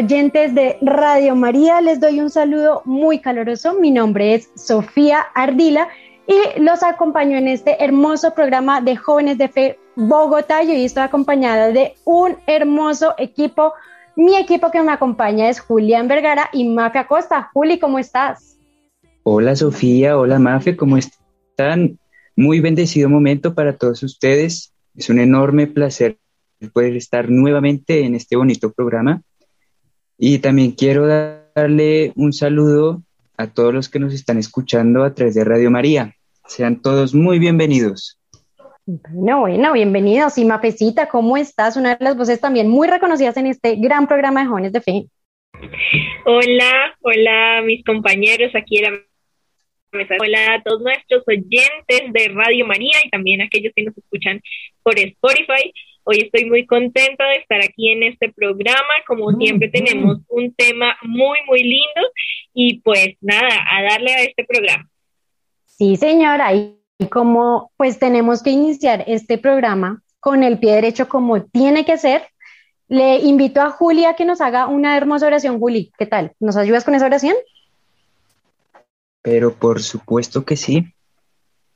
oyentes de Radio María. Les doy un saludo muy caluroso. Mi nombre es Sofía Ardila y los acompaño en este hermoso programa de Jóvenes de Fe Bogotá. Yo estoy acompañada de un hermoso equipo. Mi equipo que me acompaña es Julián Vergara y Mafia Costa. Juli, ¿cómo estás? Hola Sofía, hola Mafia, ¿cómo están? Muy bendecido momento para todos ustedes. Es un enorme placer poder estar nuevamente en este bonito programa. Y también quiero darle un saludo a todos los que nos están escuchando a través de Radio María. Sean todos muy bienvenidos. Bueno, bueno, bienvenidos. Y Mapecita, ¿cómo estás? Una de las voces también muy reconocidas en este gran programa de Jóvenes de Fe. Hola, hola mis compañeros aquí en la mesa. Hola a todos nuestros oyentes de Radio María y también a aquellos que nos escuchan por Spotify. Hoy estoy muy contenta de estar aquí en este programa. Como siempre tenemos un tema muy, muy lindo y pues nada, a darle a este programa. Sí, señora, y como pues tenemos que iniciar este programa con el pie derecho como tiene que ser, le invito a Julia a que nos haga una hermosa oración. Juli, ¿qué tal? ¿Nos ayudas con esa oración? Pero por supuesto que sí.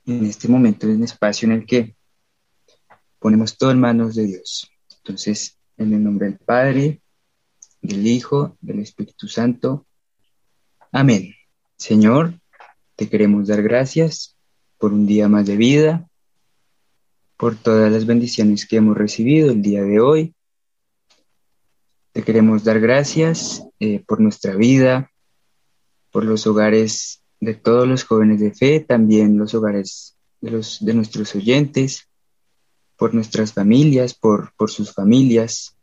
En este momento es un espacio en el que ponemos todo en manos de Dios. Entonces, en el nombre del Padre, del Hijo, del Espíritu Santo. Amén. Señor, te queremos dar gracias por un día más de vida, por todas las bendiciones que hemos recibido el día de hoy. Te queremos dar gracias eh, por nuestra vida, por los hogares de todos los jóvenes de fe, también los hogares de, los, de nuestros oyentes, por nuestras familias, por, por sus familias,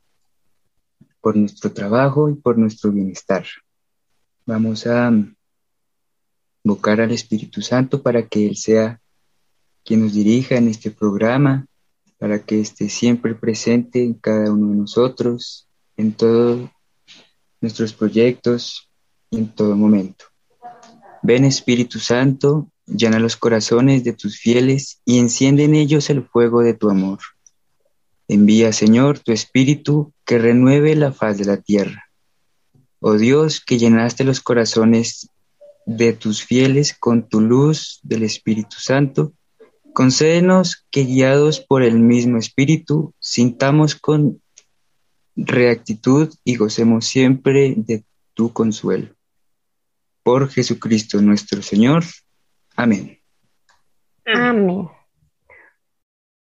por nuestro trabajo y por nuestro bienestar. Vamos a invocar al Espíritu Santo para que Él sea quien nos dirija en este programa, para que esté siempre presente en cada uno de nosotros, en todos nuestros proyectos y en todo momento. Ven Espíritu Santo, llena los corazones de tus fieles y enciende en ellos el fuego de tu amor. Envía, Señor, tu Espíritu que renueve la faz de la tierra. Oh Dios, que llenaste los corazones de tus fieles con tu luz del Espíritu Santo, concédenos que guiados por el mismo Espíritu, sintamos con reactitud y gocemos siempre de tu consuelo. Por Jesucristo nuestro Señor. Amén. Amén.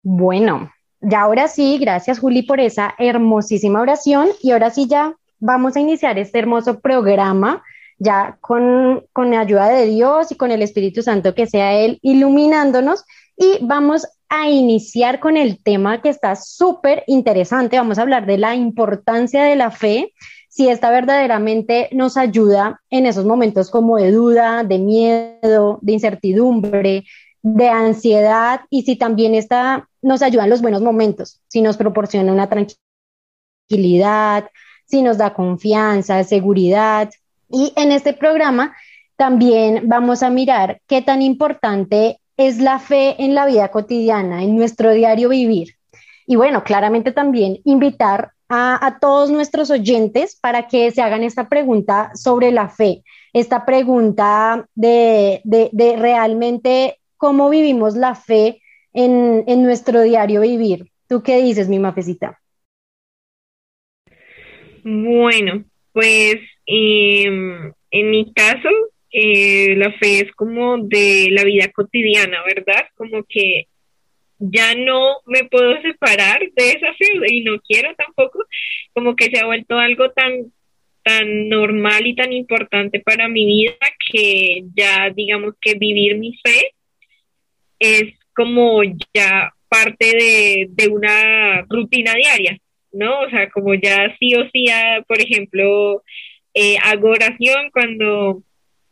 Bueno, ya ahora sí, gracias Juli por esa hermosísima oración y ahora sí ya vamos a iniciar este hermoso programa ya con, con la ayuda de Dios y con el Espíritu Santo que sea Él iluminándonos y vamos a iniciar con el tema que está súper interesante. Vamos a hablar de la importancia de la fe, si esta verdaderamente nos ayuda en esos momentos como de duda, de miedo, de incertidumbre, de ansiedad y si también esta nos ayuda en los buenos momentos, si nos proporciona una tranquilidad, si nos da confianza, seguridad, y en este programa también vamos a mirar qué tan importante es la fe en la vida cotidiana, en nuestro diario vivir. Y bueno, claramente también invitar a, todos nuestros oyentes para que se hagan esta pregunta sobre la fe, esta pregunta de, realmente cómo vivimos la fe en, en, nuestro diario vivir. ¿Tú qué dices, mi mafecita? Bueno, pues em, en mi caso, eh, la fe es como de la vida cotidiana, ¿verdad? Como que ya no me puedo separar de esa fe y no quiero tampoco, como que se ha vuelto algo tan tan normal y tan importante para mi vida que ya digamos que vivir mi fe es como ya parte de, de una rutina diaria. ¿no? O sea, como ya sí o sí, ah, por ejemplo, eh, hago oración cuando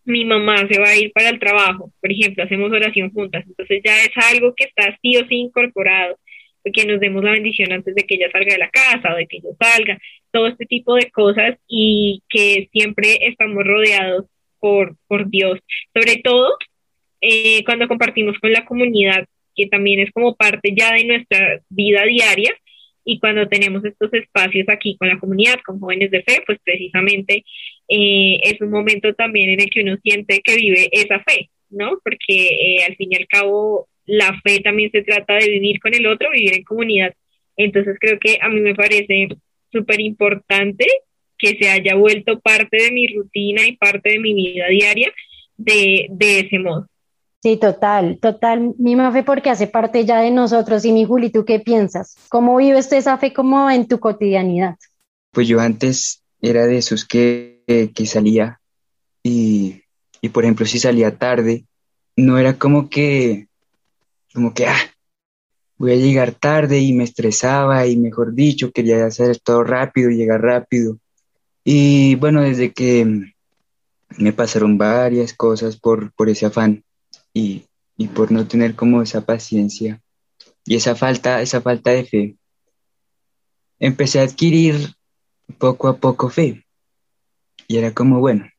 mi mamá se va a ir para el trabajo, por ejemplo, hacemos oración juntas, entonces ya es algo que está sí o sí incorporado, que nos demos la bendición antes de que ella salga de la casa o de que yo salga, todo este tipo de cosas y que siempre estamos rodeados por, por Dios, sobre todo eh, cuando compartimos con la comunidad, que también es como parte ya de nuestra vida diaria, Y cuando tenemos estos espacios aquí con la comunidad, con jóvenes de fe, pues precisamente eh, es un momento también en el que uno siente que vive esa fe, ¿no? Porque eh, al fin y al cabo la fe también se trata de vivir con el otro, vivir en comunidad. Entonces creo que a mí me parece súper importante que se haya vuelto parte de mi rutina y parte de mi vida diaria de, de ese modo. Sí, total, total. Mi fe porque hace parte ya de nosotros. Y mi Juli, ¿tú qué piensas? ¿Cómo vives esa fe como en tu cotidianidad? Pues yo antes era de esos que, que salía y, y, por ejemplo, si salía tarde, no era como que, como que, ah, voy a llegar tarde y me estresaba y mejor dicho, quería hacer todo rápido, llegar rápido. Y bueno, desde que me pasaron varias cosas por, por ese afán y, y por no tener como esa paciencia y esa falta, esa falta de fe, empecé a adquirir poco a poco fe. Y era como, bueno,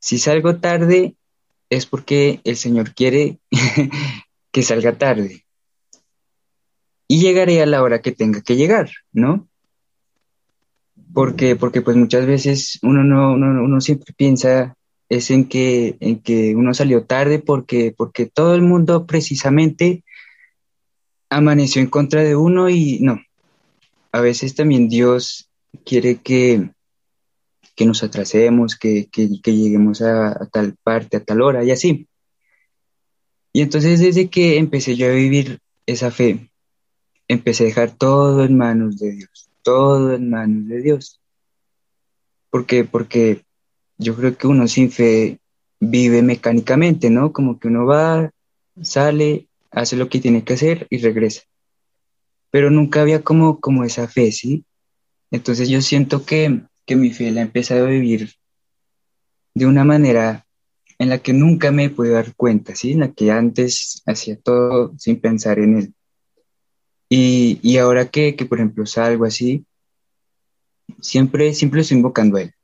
si salgo tarde es porque el Señor quiere que salga tarde. Y llegaré a la hora que tenga que llegar, ¿no? Porque, porque pues muchas veces uno no, uno, uno siempre piensa es en que, en que uno salió tarde porque, porque todo el mundo precisamente amaneció en contra de uno y no. A veces también Dios quiere que, que nos atrasemos, que, que, lleguemos a, tal parte, a tal hora y así. Y entonces desde que empecé yo a vivir esa fe, empecé a dejar todo en manos de Dios, todo en manos de Dios. porque Porque yo creo que uno sin fe vive mecánicamente, ¿no? Como que uno va, sale, hace lo que tiene que hacer y regresa. Pero nunca había como, como esa fe, ¿sí? Entonces yo siento que, que mi fe la he empezado a vivir de una manera en la que nunca me pude dar cuenta, ¿sí? En la que antes hacía todo sin pensar en él. Y, y ahora que, que, por ejemplo, salgo así, siempre, siempre estoy invocando a él.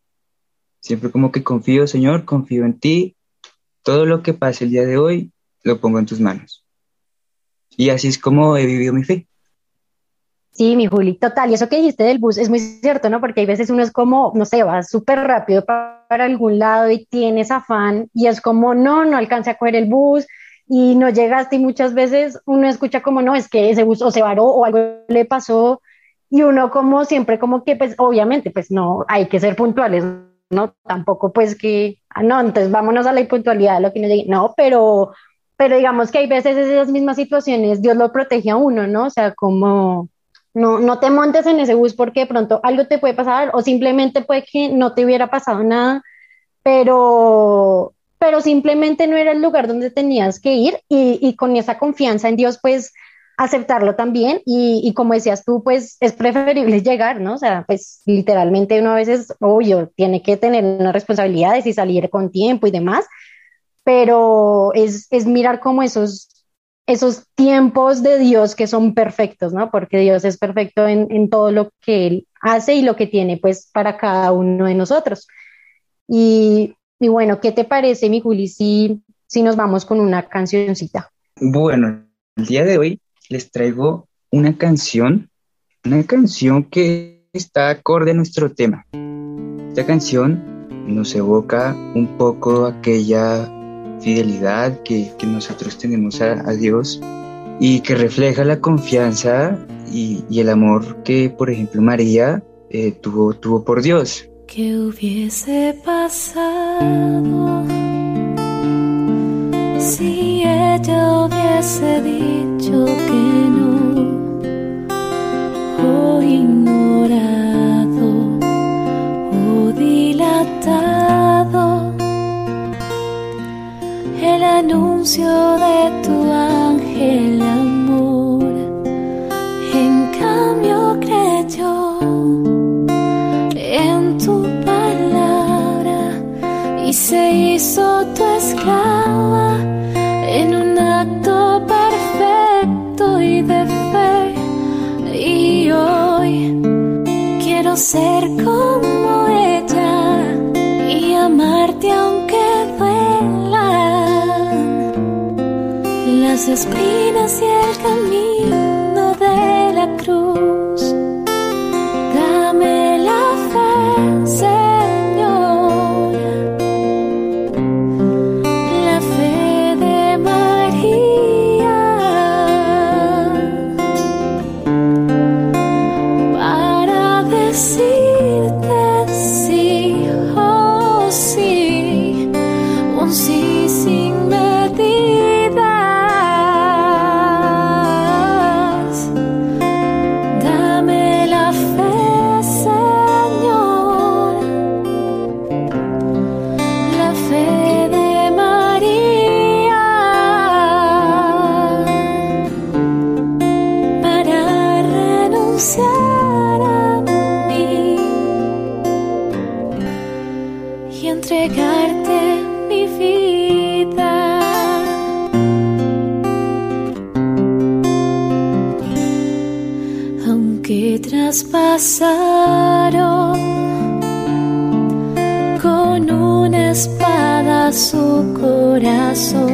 Siempre como que confío, Señor, confío en ti. Todo lo que pase el día de hoy, lo pongo en tus manos. Y así es como he vivido mi fe. Sí, mi Juli, total. Y eso que dijiste del bus es muy cierto, ¿no? Porque hay veces uno es como, no sé, va súper rápido para, algún lado y tienes afán y es como, no, no alcancé a coger el bus y no llegaste y muchas veces uno escucha como, no, es que ese bus o se varó o algo le pasó y uno como siempre como que, pues obviamente, pues no, hay que ser puntuales, ¿no? Tampoco pues que, ah, no, entonces vámonos a la impuntualidad, lo que no llegue, no, pero, pero digamos que hay veces esas mismas situaciones, Dios lo protege a uno, ¿no? O sea, como no, no te montes en ese bus porque de pronto algo te puede pasar o simplemente puede que no te hubiera pasado nada, pero, pero simplemente no era el lugar donde tenías que ir y, y con esa confianza en Dios, pues aceptarlo también y, como decías tú, pues es preferible llegar, ¿no? O sea, pues literalmente uno a veces, obvio, tiene que tener unas responsabilidades y salir con tiempo y demás, pero es, es mirar como esos, esos tiempos de Dios que son perfectos, ¿no? Porque Dios es perfecto en, en todo lo que Él hace y lo que tiene pues para cada uno de nosotros. Y, y bueno, ¿qué te parece, mi Juli, si, si nos vamos con una cancioncita? Bueno, el día de hoy les traigo una canción, una canción que está acorde a nuestro tema. Esta canción nos evoca un poco aquella fidelidad que, nosotros tenemos a, Dios y que refleja la confianza y, el amor que, por ejemplo, María eh, tuvo, por Dios. ¿Qué hubiese pasado si ella hubiese dicho que no? O ignorado o dilatado el anuncio de tu ángel amor. En cambio creyó en tu palabra y se hizo tu esclava ser como ella y amarte aunque las espinas y el camino de la cruz. Corazón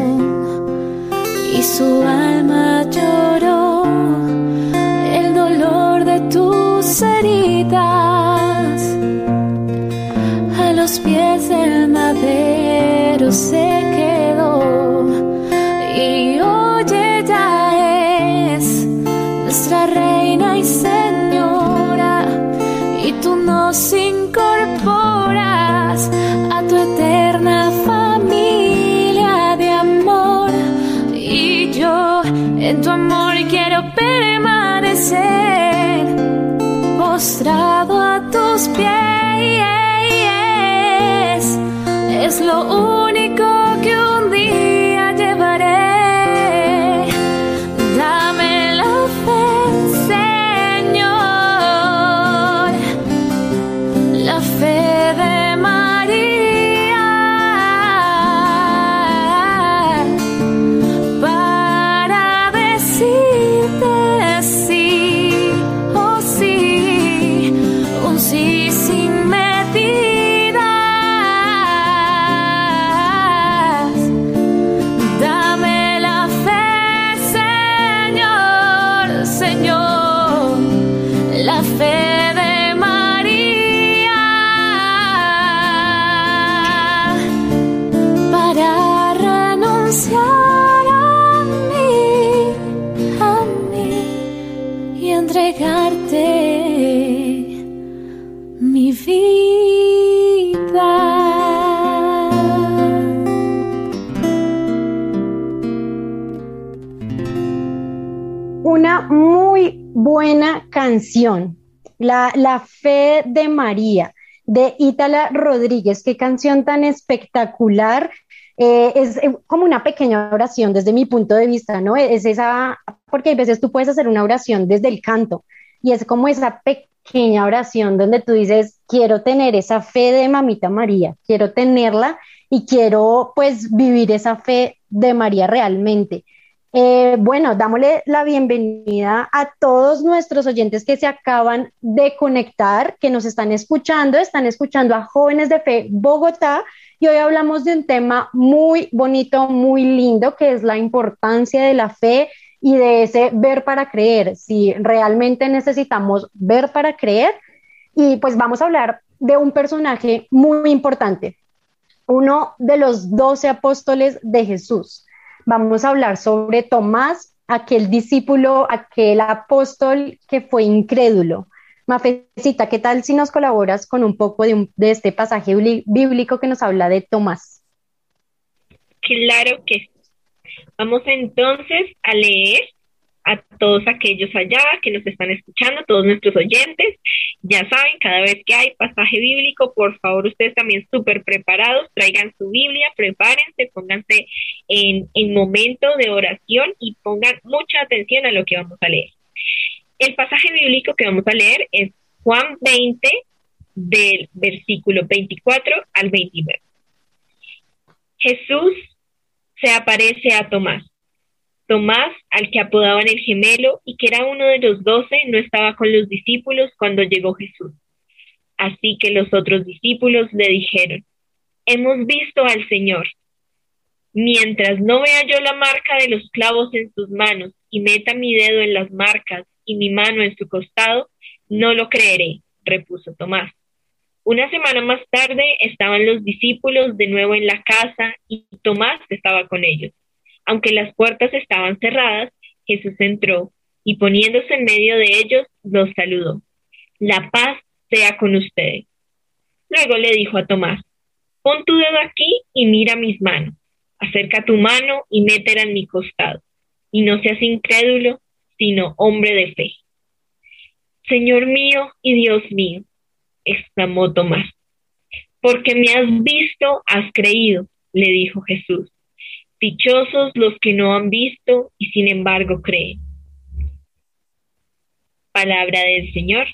en tu amor quiero permanecer postrado a tus pies. Es lo único canción, la, la fe de María, de Ítala Rodríguez. Qué canción tan espectacular. Eh, es eh, como una pequeña oración desde mi punto de vista, ¿no? Es esa, porque a veces tú puedes hacer una oración desde el canto y es como esa pequeña oración donde tú dices, quiero tener esa fe de mamita María, quiero tenerla y quiero pues vivir esa fe de María realmente. Eh, bueno, dámosle la bienvenida a todos nuestros oyentes que se acaban de conectar, que nos están escuchando, están escuchando a Jóvenes de Fe Bogotá y hoy hablamos de un tema muy bonito, muy lindo, que es la importancia de la fe y de ese ver para creer, si realmente necesitamos ver para creer. Y pues vamos a hablar de un personaje muy importante, uno de los doce apóstoles de Jesús. Vamos a hablar sobre Tomás, aquel discípulo, aquel apóstol que fue incrédulo. Mafecita, ¿qué tal si nos colaboras con un poco de, este pasaje bíblico que nos habla de Tomás? Claro que sí. Vamos entonces a leer a todos aquellos allá que nos están escuchando, todos nuestros oyentes. Ya saben, cada vez que hay pasaje bíblico, por favor, ustedes también súper preparados, traigan su Biblia, prepárense, pónganse en, en momento de oración y pongan mucha atención a lo que vamos a leer. El pasaje bíblico que vamos a leer es Juan 20, del versículo 24 al 29. Jesús se aparece a Tomás. Tomás, al que apodaban el gemelo y que era uno de los doce, no estaba con los discípulos cuando llegó Jesús. Así que los otros discípulos le dijeron, hemos visto al Señor. Mientras no vea yo la marca de los clavos en sus manos y meta mi dedo en las marcas y mi mano en su costado, no lo creeré, repuso Tomás. Una semana más tarde estaban los discípulos de nuevo en la casa y Tomás estaba con ellos. Aunque las puertas estaban cerradas, Jesús entró y poniéndose en medio de ellos, los saludó. La paz sea con ustedes. Luego le dijo a Tomás, pon tu dedo aquí y mira mis manos. Acerca tu mano y métela en mi costado. Y no seas incrédulo, sino hombre de fe. Señor mío y Dios mío, exclamó Tomás. Porque me has visto, has creído, le dijo Jesús. Dichosos los que no han visto y sin embargo creen. Palabra del Señor.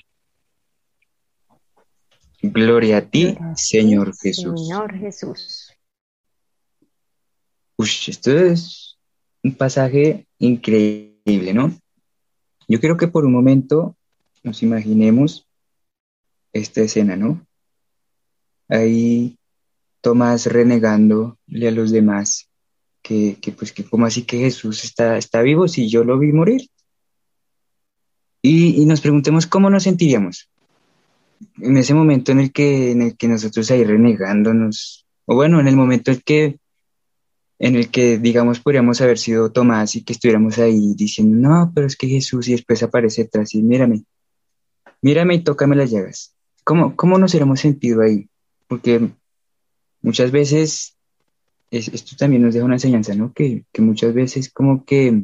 Gloria a ti, Señor Jesús. Señor Jesús. Esto es un pasaje increíble, ¿no? Yo quiero que por un momento nos imaginemos esta escena, ¿no? Ahí Tomás renegándole a los demás que, pues que como así que Jesús está, está vivo si yo lo vi morir. Y, y, nos preguntemos cómo nos sentiríamos en ese momento en el que, en el que nosotros ahí renegándonos, o bueno, en el momento en que en el que, digamos, podríamos haber sido Tomás y que estuviéramos ahí diciendo, no, pero es que Jesús y después aparece detrás y mírame, mírame y tócame las llagas. ¿Cómo, cómo nos hubiéramos sentido ahí? Porque muchas veces, esto también nos deja una enseñanza, ¿no? Que, muchas veces como que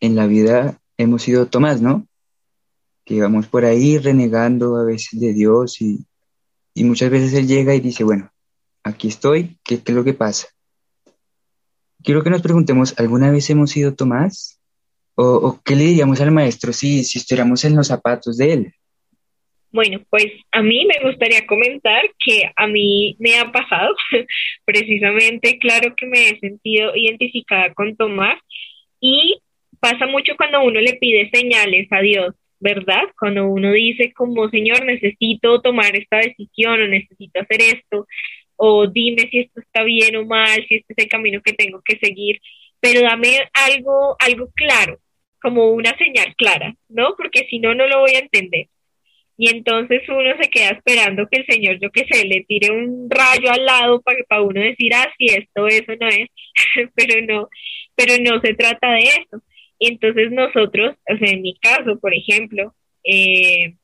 en la vida hemos sido Tomás, ¿no? Que vamos por ahí renegando a veces de Dios y, muchas veces Él llega y dice, bueno, aquí estoy, ¿qué, qué es lo que pasa? quiero que nos preguntemos, ¿alguna vez hemos sido Tomás? ¿O, qué le diríamos al maestro si, si estuviéramos en los zapatos de él? Bueno, pues a mí me gustaría comentar que a mí me ha pasado, precisamente, claro que me he sentido identificada con Tomás y pasa mucho cuando uno le pide señales a Dios, ¿verdad? Cuando uno dice como, Señor, necesito tomar esta decisión o necesito hacer esto, o dime si esto está bien o mal, si este es el camino que tengo que seguir, pero dame algo, algo claro, como una señal clara, ¿no? Porque si no, no lo voy a entender. Y entonces uno se queda esperando que el Señor, yo qué sé, le tire un rayo al lado para, para uno decir, ah, si esto, eso no es, pero no, pero no se trata de eso. Y entonces nosotros, o sea, en mi caso, por ejemplo, eh,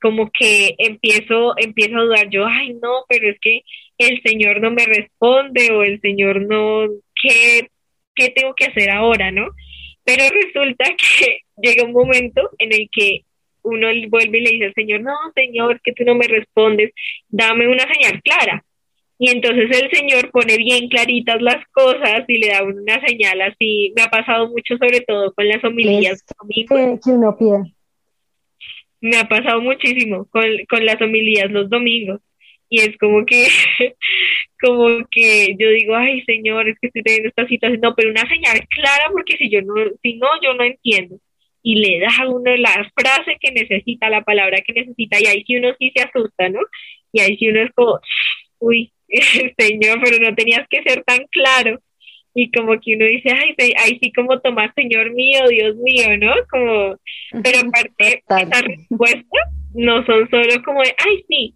como que empiezo, empiezo a dudar yo, ay, no, pero es que el Señor no me responde o el Señor no, ¿qué, qué tengo que hacer ahora, no? Pero resulta que llega un momento en el que uno vuelve y le dice al Señor, no, Señor, que tú no me respondes, dame una señal clara. Y entonces el Señor pone bien claritas las cosas y le da una señal así. Me ha pasado mucho, sobre todo con las homilías. Que, que uno pide. Me ha pasado muchísimo con, con las homilías los domingos y es como que, como que yo digo, ay señor, es que estoy teniendo esta situación, no, pero una señal clara porque si yo no, si no, yo no entiendo. Y le da a uno la frase que necesita, la palabra que necesita, y ahí sí uno sí se asusta, ¿no? Y ahí sí uno es como, uy, señor, pero no tenías que ser tan claro. Y como que uno dice, ay, ahí sí como tomar, señor mío, Dios mío, ¿no? Como, pero aparte, esa respuesta no son solo como de, ay, sí,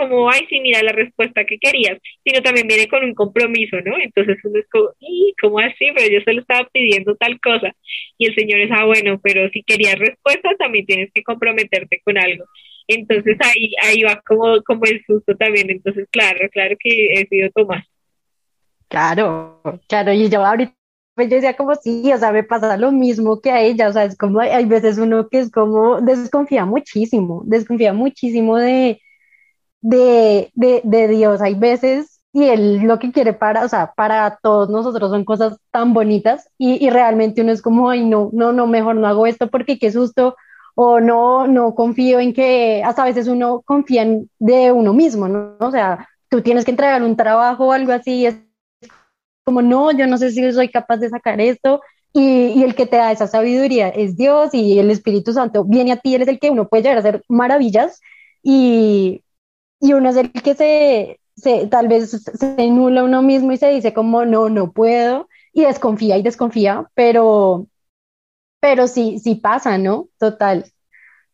como, ay, sí, mira la respuesta que querías, sino también viene con un compromiso, ¿no? Entonces uno es como, ¿y cómo así? Pero yo solo estaba pidiendo tal cosa. Y el Señor es, ah, bueno, pero si querías respuesta, también tienes que comprometerte con algo. Entonces ahí, ahí va como, como el susto también. Entonces, claro, claro que he sido Tomás. Claro, claro, y yo ahorita pues yo decía como sí, o sea, me pasa lo mismo que a ella, o sea, es como hay veces uno que es como desconfía muchísimo, desconfía muchísimo de, de, de, de Dios. Hay veces y Él lo que quiere para, o sea, para todos nosotros son cosas tan bonitas y, y, realmente uno es como, ay, no, no, no, mejor no hago esto porque qué susto o no, no confío en que, hasta a veces uno confía en, de uno mismo, ¿no? O sea, tú tienes que entregar un trabajo o algo así es como, no, yo no sé si soy capaz de sacar esto y, y, el que te da esa sabiduría es Dios y el Espíritu Santo viene a ti, Él es el que uno puede llegar a hacer maravillas y, y uno es el que se, se, tal vez se nula uno mismo y se dice como no, no puedo y desconfía y desconfía, pero, pero sí, sí pasa, ¿no? Total,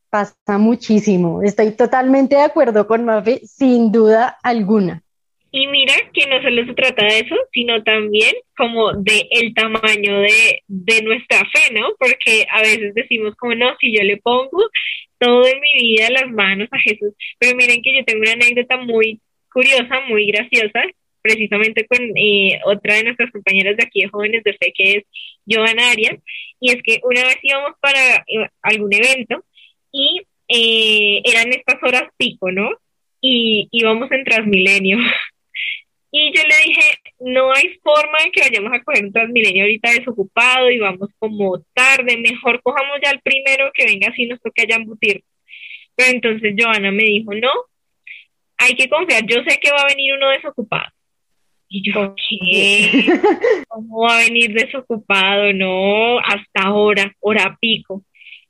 pasa muchísimo. Estoy totalmente de acuerdo con Mafe, sin duda alguna. Y mira que no solo se trata de eso, sino también como de el tamaño de, de nuestra fe, ¿no? Porque a veces decimos como, no, si yo le pongo todo en mi vida las manos a Jesús. Pero miren que yo tengo una anécdota muy curiosa, muy graciosa, precisamente con eh, otra de nuestras compañeras de aquí de Jóvenes de Fe, que es Joana Arias, y es que una vez íbamos para eh, algún evento y eh, eran estas horas pico, ¿no? Y íbamos en Transmilenio. Y yo le dije, no hay forma de que vayamos a coger un Transmilenio ahorita desocupado y vamos como tarde, mejor cojamos ya el primero que venga así nos toque allá embutir. Pero entonces Joana me dijo, no, hay que confiar, yo sé que va a venir uno desocupado. Y yo, ¿qué? ¿Cómo va a venir desocupado? No, hasta ahora, hora pico.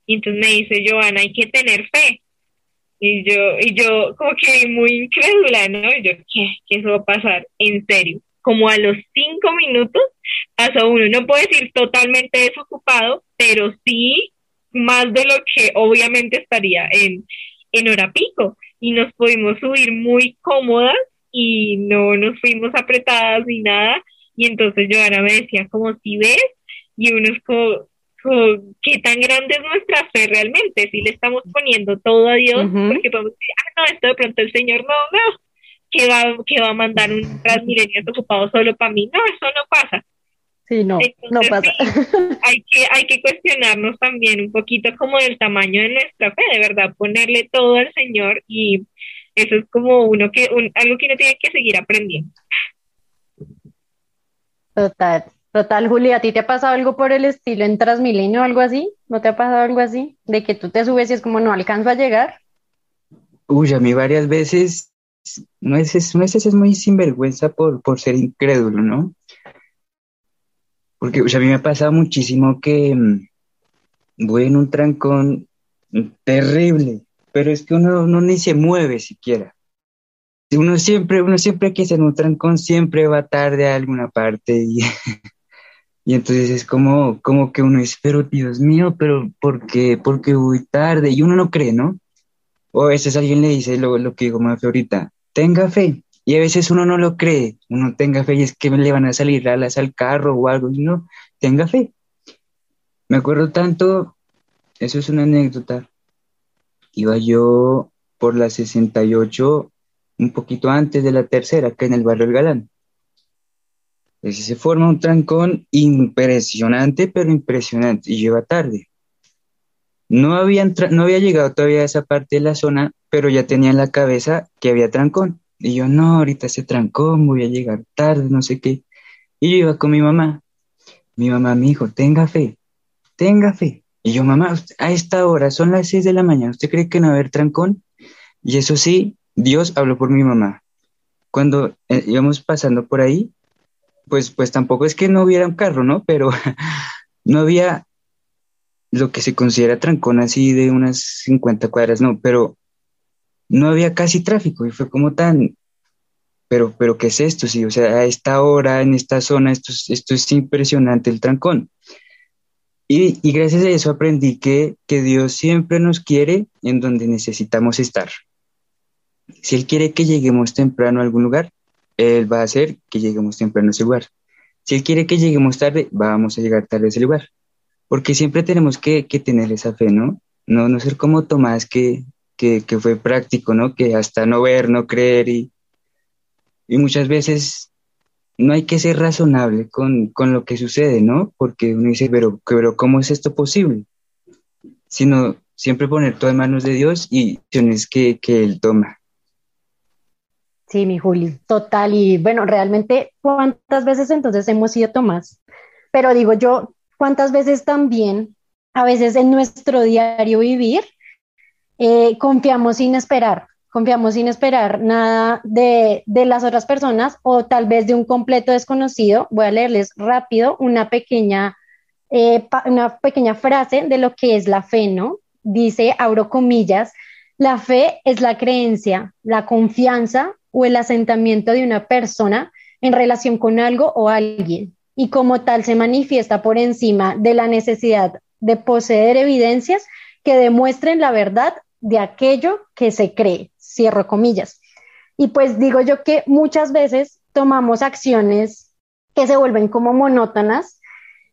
Y entonces me dice, Joana, hay que tener fe. Y yo, y yo como que muy incrédula, ¿no? Y yo, ¿qué? ¿Qué eso va a pasar? En serio. Como a los cinco minutos pasó uno. No puedo decir totalmente desocupado, pero sí más de lo que obviamente estaría en, en hora pico. Y nos pudimos subir muy cómodas y no nos fuimos apretadas ni nada. Y entonces Joana me decía, como si ves, y uno es como, qué tan grande es nuestra fe realmente, si le estamos poniendo todo a Dios, porque podemos decir, ah, no, esto de pronto el Señor no, no, que va, que va a mandar un transmilenio ocupado solo para mí, no, eso no pasa. Sí, no, no pasa. hay, que, hay que cuestionarnos también un poquito como del tamaño de nuestra fe, de verdad, ponerle todo al Señor y eso es como uno que, algo que uno tiene que seguir aprendiendo. Total, total, Julia, ¿a ti te ha pasado algo por el estilo en Transmilenio o algo así? ¿No te ha pasado algo así? De que tú te subes y es como no alcanzo a llegar. Uy, a mí varias veces, no es, es, es muy sinvergüenza por, por ser incrédulo, ¿no? Porque a mí me ha pasado muchísimo que mm, voy en un trancón terrible, pero es que uno, uno ni se mueve siquiera uno siempre, uno siempre que se en un trancón siempre va tarde a alguna parte y, y entonces es como, como que uno dice, pero Dios mío, pero ¿por qué, ¿por qué voy tarde? Y uno no cree, ¿no? O a veces alguien le dice lo, lo que digo más ahorita, tenga fe. Y a veces uno no lo cree, uno tenga fe y es que le van a salir alas al carro o algo, y no, tenga fe. Me acuerdo tanto, eso es una anécdota. Iba yo por la 68 un poquito antes de la tercera, que en el barrio El Galán. Pues se forma un trancón impresionante, pero impresionante, y lleva tarde. No había, no había llegado todavía a esa parte de la zona, pero ya tenía en la cabeza que había trancón. Y yo, no, ahorita se trancón, voy a llegar tarde, no sé qué. Y yo iba con mi mamá. Mi mamá me dijo, tenga fe, tenga fe. Y yo, mamá, a esta hora son las seis de la mañana, ¿usted cree que no va a haber trancón? Y eso sí, Dios habló por mi mamá. Cuando eh, íbamos pasando por ahí, pues, pues tampoco es que no hubiera un carro, ¿no? Pero no había lo que se considera trancón así de unas 50 cuadras, no, pero no había casi tráfico y fue como tan, pero, pero ¿qué es esto? Sí, o sea, a esta hora, en esta zona, esto es, esto es impresionante el trancón. Y, y gracias a eso aprendí que, que Dios siempre nos quiere en donde necesitamos estar. Si Él quiere que lleguemos temprano a algún lugar, Él va a hacer que lleguemos temprano a ese lugar. Si Él quiere que lleguemos tarde, vamos a llegar tarde a ese lugar. Porque siempre tenemos que, tener esa fe, ¿no? No, no ser como Tomás, que, que, fue práctico, ¿no? Que hasta no ver, no creer y, y muchas veces no hay que ser razonable con, lo que sucede, ¿no? Porque uno dice, pero, pero ¿cómo es esto posible? Sino siempre poner todo en manos de Dios y acciones que, que Él toma. Sí, mi Juli, total. Y bueno, realmente, ¿cuántas veces entonces hemos sido Tomás? Pero digo yo, ¿cuántas veces también, a veces en nuestro diario vivir, eh, confiamos sin esperar? Confiamos sin esperar nada de, las otras personas o tal vez de un completo desconocido. Voy a leerles rápido una pequeña, eh, una pequeña frase de lo que es la fe, ¿no? Dice, abro comillas, la fe es la creencia, la confianza o el asentamiento de una persona en relación con algo o alguien, y como tal se manifiesta por encima de la necesidad de poseer evidencias que demuestren la verdad de aquello que se cree, cierro comillas. Y pues digo yo que muchas veces tomamos acciones que se vuelven como monótonas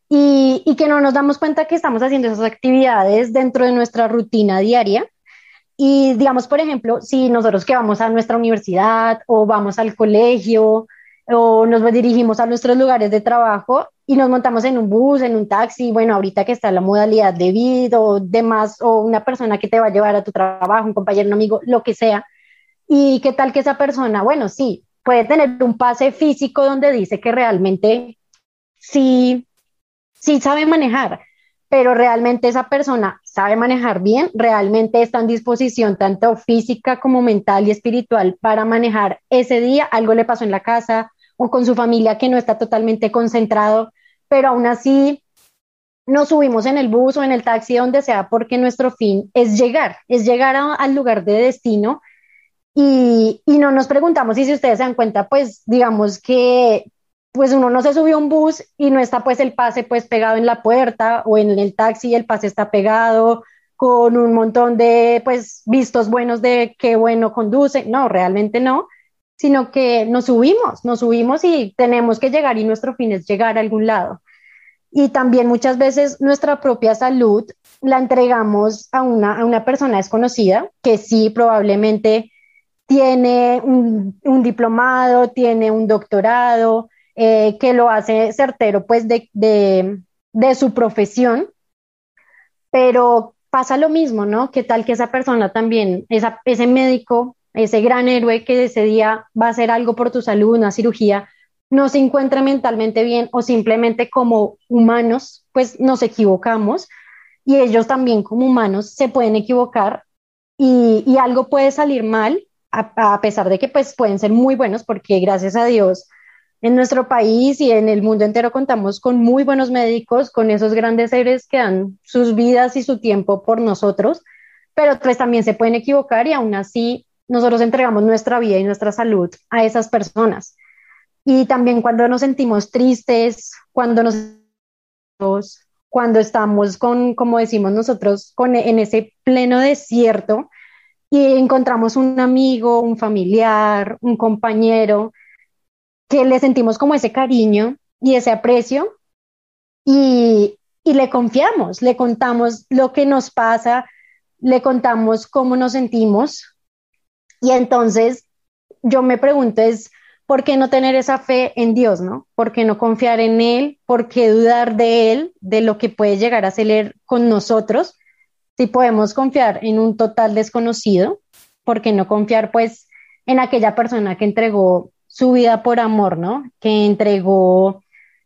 y, y, que no nos damos cuenta que estamos haciendo esas actividades dentro de nuestra rutina diaria y digamos, por ejemplo, si nosotros que vamos a nuestra universidad o vamos al colegio o nos dirigimos a nuestros lugares de trabajo y nos montamos en un bus, en un taxi, bueno, ahorita que está la modalidad de vida o demás, o una persona que te va a llevar a tu trabajo, un compañero, un amigo, lo que sea, y qué tal que esa persona, bueno, sí, puede tener un pase físico donde dice que realmente sí, sí sabe manejar, pero realmente esa persona sabe manejar bien, realmente está en disposición tanto física como mental y espiritual para manejar ese día, algo le pasó en la casa o con su familia que no está totalmente concentrado, pero aún así nos subimos en el bus o en el taxi, donde sea, porque nuestro fin es llegar, es llegar al lugar de destino. Y, y, no nos preguntamos y si ustedes se dan cuenta, pues digamos que pues uno no se subió a un bus y no está pues el pase pues pegado en la puerta o en el taxi el pase está pegado con un montón de pues vistos buenos de qué bueno conduce. No, realmente no, sino que nos subimos, nos subimos y tenemos que llegar y nuestro fin es llegar a algún lado y también muchas veces nuestra propia salud la entregamos a una, a una persona desconocida que sí probablemente tiene un, diplomado, tiene un doctorado, eh, que lo hace certero pues de, de, su profesión, pero pasa lo mismo, ¿no? ¿Qué tal que esa persona también, esa, ese médico, ese gran héroe que ese día va a hacer algo por tu salud, una cirugía, no se encuentra mentalmente bien o simplemente como humanos, pues nos equivocamos y ellos también como humanos se pueden equivocar y, algo puede salir mal a, pesar de que pues pueden ser muy buenos porque gracias a Dios en nuestro país y en el mundo entero contamos con muy buenos médicos, con esos grandes seres que dan sus vidas y su tiempo por nosotros, pero pues también se pueden equivocar y aún así nosotros entregamos nuestra vida y nuestra salud a esas personas. Y también cuando nos sentimos tristes, cuando nos cuando estamos con, como decimos nosotros, con, en ese pleno desierto y encontramos un amigo, un familiar, un compañero, que le sentimos como ese cariño y ese aprecio y, y le confiamos, le contamos lo que nos pasa, le contamos cómo nos sentimos y entonces yo me pregunto es, ¿por qué no tener esa fe en Dios, no? ¿Por qué no confiar en Él? ¿Por qué dudar de Él, de lo que puede llegar a hacer con nosotros? Si podemos confiar en un total desconocido, ¿por qué no confiar pues en aquella persona que entregó su vida por amor, ¿no? Que entregó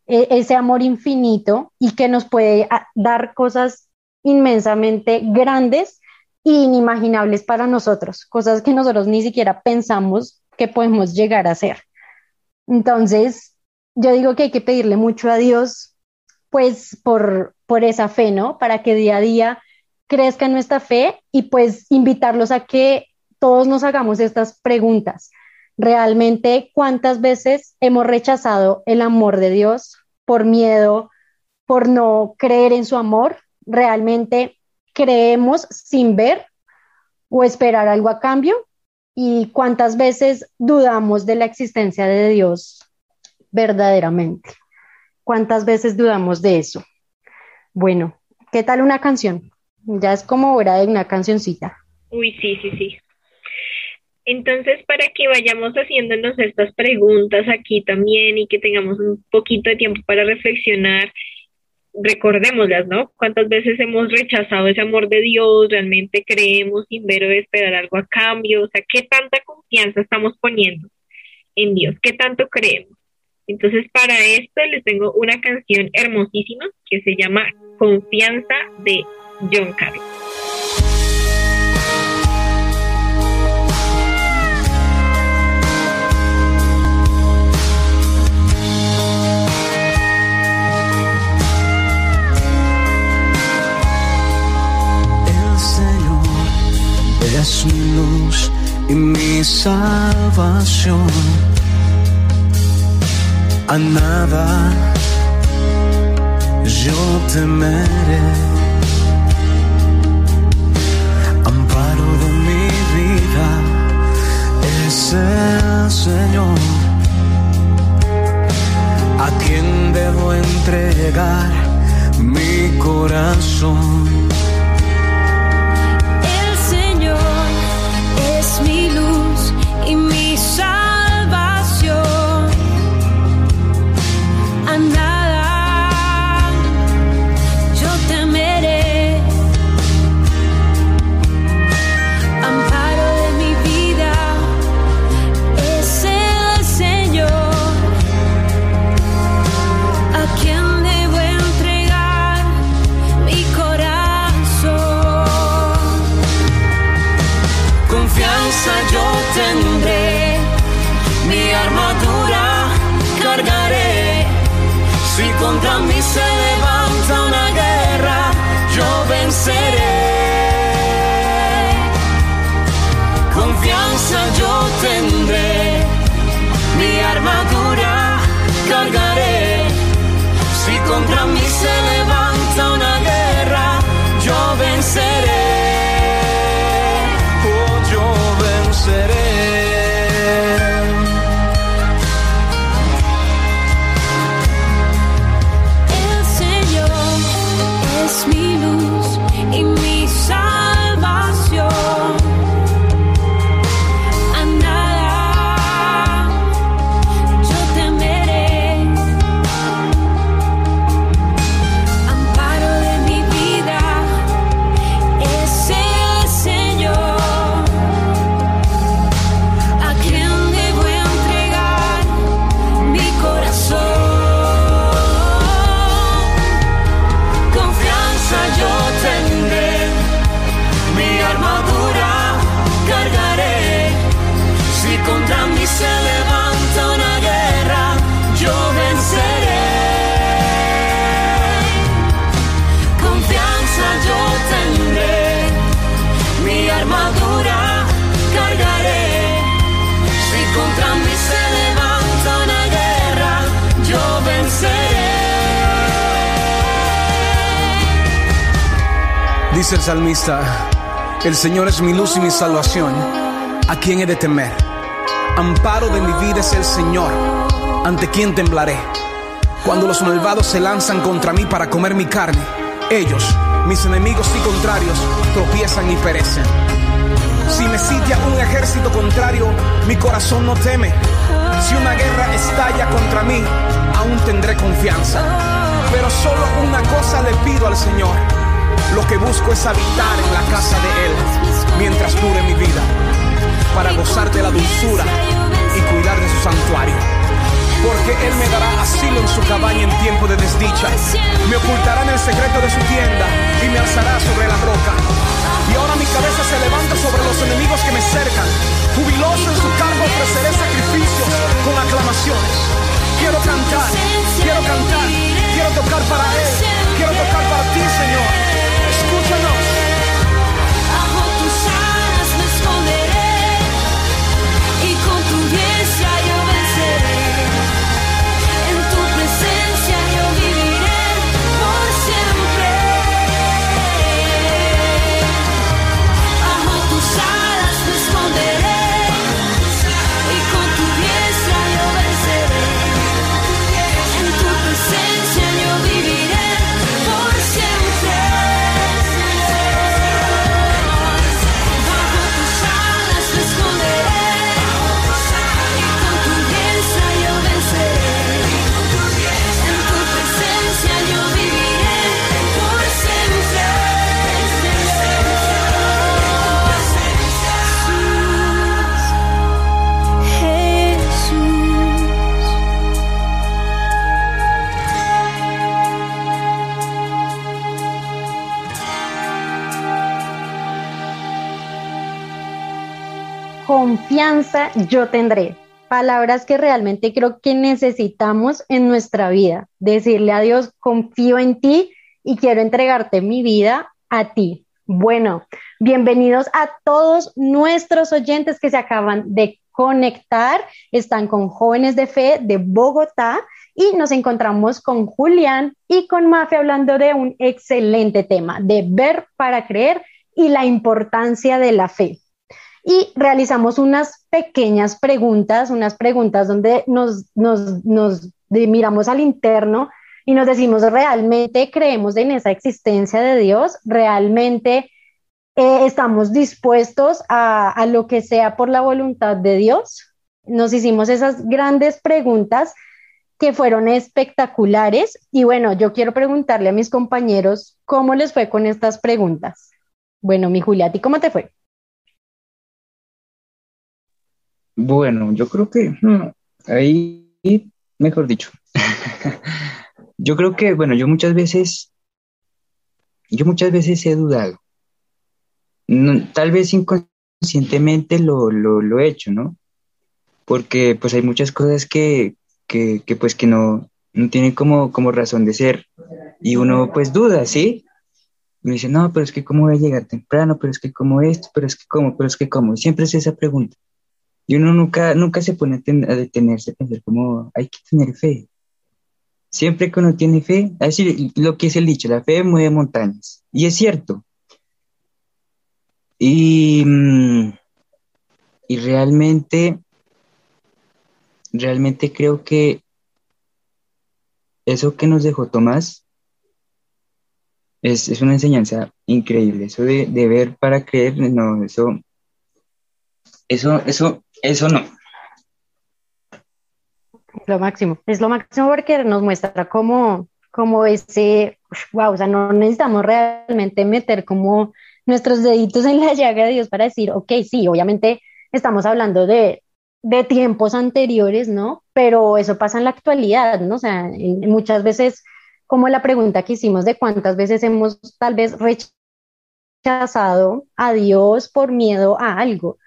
e-, ese amor infinito y que nos puede ah, dar cosas inmensamente grandes e inimaginables para nosotros, cosas que nosotros ni siquiera pensamos que podemos llegar a ser. Entonces, yo digo que hay que pedirle mucho a Dios, pues por, por esa fe, ¿no? Para que día a día crezca nuestra fe y pues invitarlos a que todos nos hagamos estas preguntas. Realmente, ¿cuántas veces hemos rechazado el amor de Dios por miedo, por no creer en su amor? ¿Realmente creemos sin ver o esperar algo a cambio? y cuántas veces dudamos de la existencia de Dios verdaderamente. ¿Cuántas veces dudamos de eso? Bueno, ¿qué tal una canción? Ya es como hora de una cancioncita. Uy, sí, sí, sí. Entonces, para que vayamos haciéndonos estas preguntas aquí también y que tengamos un poquito de tiempo para reflexionar, recordémoslas, ¿no? ¿Cuántas veces hemos rechazado ese amor de Dios? ¿Realmente creemos sin ver o esperar algo a cambio? O sea, ¿qué tanta confianza estamos poniendo en Dios? ¿Qué tanto creemos? Entonces, para esto les tengo una canción hermosísima que se llama Confianza de John Carlos. Es mi luz y mi salvación. A nada yo temeré. Amparo de mi vida es el Señor. A quien debo entregar mi corazón El salmista, el Señor es mi luz y mi salvación, ¿a quién he de temer? Amparo de mi vida es el Señor, ¿ante quién temblaré? Cuando los malvados se lanzan contra mí para comer mi carne, ellos, mis enemigos y contrarios, tropiezan y perecen. Si me sitia un ejército contrario, mi corazón no teme. Si una guerra estalla contra mí, aún tendré confianza. Pero solo una cosa le pido al Señor. Lo que busco es habitar en la casa de Él mientras dure mi vida, para gozar de la dulzura y cuidar de su santuario. Porque Él me dará asilo en su cabaña en tiempo de desdicha. Me ocultará en el secreto de su tienda y me alzará sobre la roca. Y ahora mi cabeza se levanta sobre los enemigos que me cercan. Jubiloso en su cargo ofreceré sacrificios con aclamaciones. Quiero cantar, quiero cantar, quiero tocar para Él, quiero tocar para ti, Señor. Confianza yo tendré. Palabras que realmente creo que necesitamos en nuestra vida. Decirle a Dios, confío en ti y quiero entregarte mi vida a ti. Bueno, bienvenidos a todos nuestros oyentes que se acaban de conectar. Están con jóvenes de fe de Bogotá y nos encontramos con Julián y con Mafe hablando de un excelente tema, de ver para creer y la importancia de la fe y realizamos unas pequeñas preguntas, unas preguntas donde nos, nos, nos miramos al interno y nos decimos, ¿realmente creemos en esa existencia de Dios? ¿Realmente eh, estamos dispuestos a, a lo que sea por la voluntad de Dios? Nos hicimos esas grandes preguntas que fueron espectaculares y bueno, yo quiero preguntarle a mis compañeros cómo les fue con estas preguntas. Bueno, mi Julia, ¿a ti cómo te fue? Bueno, yo creo que hmm, ahí, mejor dicho, yo creo que, bueno, yo muchas veces, yo muchas veces he dudado. Tal vez inconscientemente lo, lo, he hecho, ¿no? Porque pues hay muchas cosas que, que, que pues que no, no tienen como, como razón de ser y uno pues duda, ¿sí? me dice, no, pero es que cómo voy a llegar temprano, pero es que cómo esto, pero es que cómo, pero es que cómo. siempre es esa pregunta. Y uno nunca, nunca se pone a, detenerse a pensar como hay que tener fe. Siempre que uno tiene fe, así lo que es el dicho, la fe mueve montañas. Y es cierto. Y, mm, y realmente, realmente creo que eso que nos dejó Tomás es, una enseñanza increíble. Eso de, de, ver para creer, no, eso, eso, eso, eso no. Lo máximo, es lo máximo porque nos muestra cómo, ese, wow, o sea, no necesitamos realmente meter como nuestros deditos en la llaga de Dios para decir, ok, sí, obviamente estamos hablando de, de tiempos anteriores, ¿no? Pero eso pasa en la actualidad, ¿no? O sea, muchas veces, como la pregunta que hicimos de cuántas veces hemos tal vez rechazado a Dios por miedo a algo,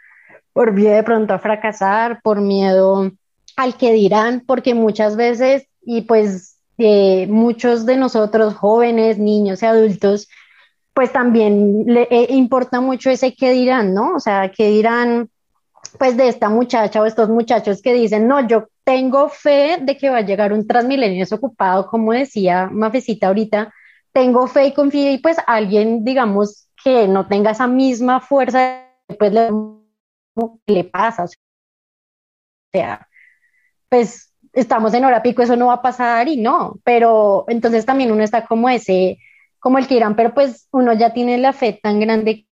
por miedo de pronto a fracasar, por miedo al que dirán, porque muchas veces, y pues eh, muchos de nosotros, jóvenes, niños y adultos, pues también le eh, importa mucho ese qué dirán, ¿no? O sea, qué dirán pues de esta muchacha o estos muchachos que dicen, no, yo tengo fe de que va a llegar un transmilenio desocupado, como decía Mafecita ahorita, tengo fe y confío y pues alguien, digamos, que no tenga esa misma fuerza, pues le, le pasa. O sea, pues estamos en hora pico, eso no va a pasar y no, pero entonces también uno está como ese, como el que dirán, pero pues uno ya tiene la fe tan grande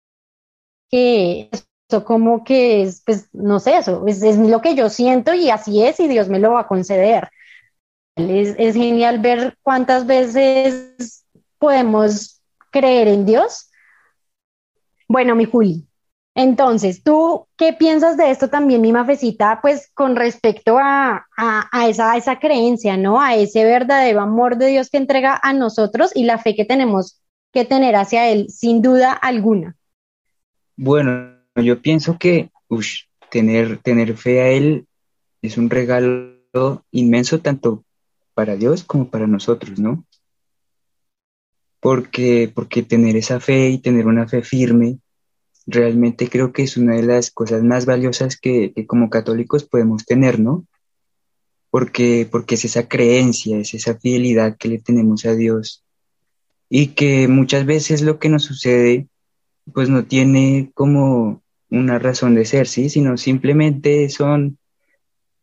que eso como que es, pues, no sé, eso es, lo que yo siento y así es y Dios me lo va a conceder. Es, es genial ver cuántas veces podemos creer en Dios. Bueno, mi Juli, entonces, ¿tú qué piensas de esto también, mi mafecita, pues con respecto a, a, esa, esa creencia, ¿no? A ese verdadero amor de Dios que entrega a nosotros y la fe que tenemos que tener hacia Él, sin duda alguna. Bueno, yo pienso que tener, tener fe a Él es un regalo inmenso tanto para Dios como para nosotros, ¿no? Porque, porque tener esa fe y tener una fe firme, realmente creo que es una de las cosas más valiosas que, como católicos podemos tener, ¿no? Porque, porque es esa creencia, es esa fidelidad que le tenemos a Dios y que muchas veces lo que nos sucede pues no tiene como una razón de ser, ¿sí? Sino simplemente son,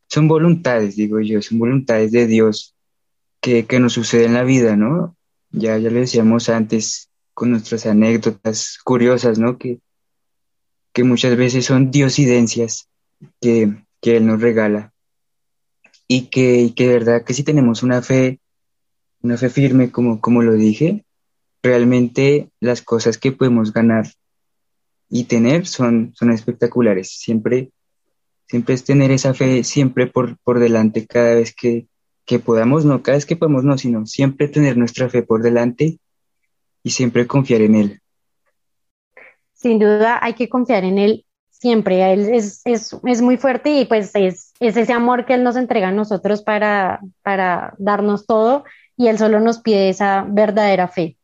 son voluntades, digo yo, son voluntades de Dios que, que nos suceden en la vida, ¿no? Ya, ya lo decíamos antes con nuestras anécdotas curiosas, ¿no? Que, que muchas veces son diosidencias que, que Él nos regala. Y que, que de verdad que si tenemos una fe, una fe firme, como, como lo dije, realmente las cosas que podemos ganar y tener son, son espectaculares. Siempre, siempre es tener esa fe siempre por, por delante cada vez que, que podamos, no cada vez que podamos, no, sino siempre tener nuestra fe por delante y siempre confiar en Él. Sin duda hay que confiar en Él siempre. Él es, es, es muy fuerte y pues es, es, ese amor que Él nos entrega a nosotros para, para darnos todo y Él solo nos pide esa verdadera fe.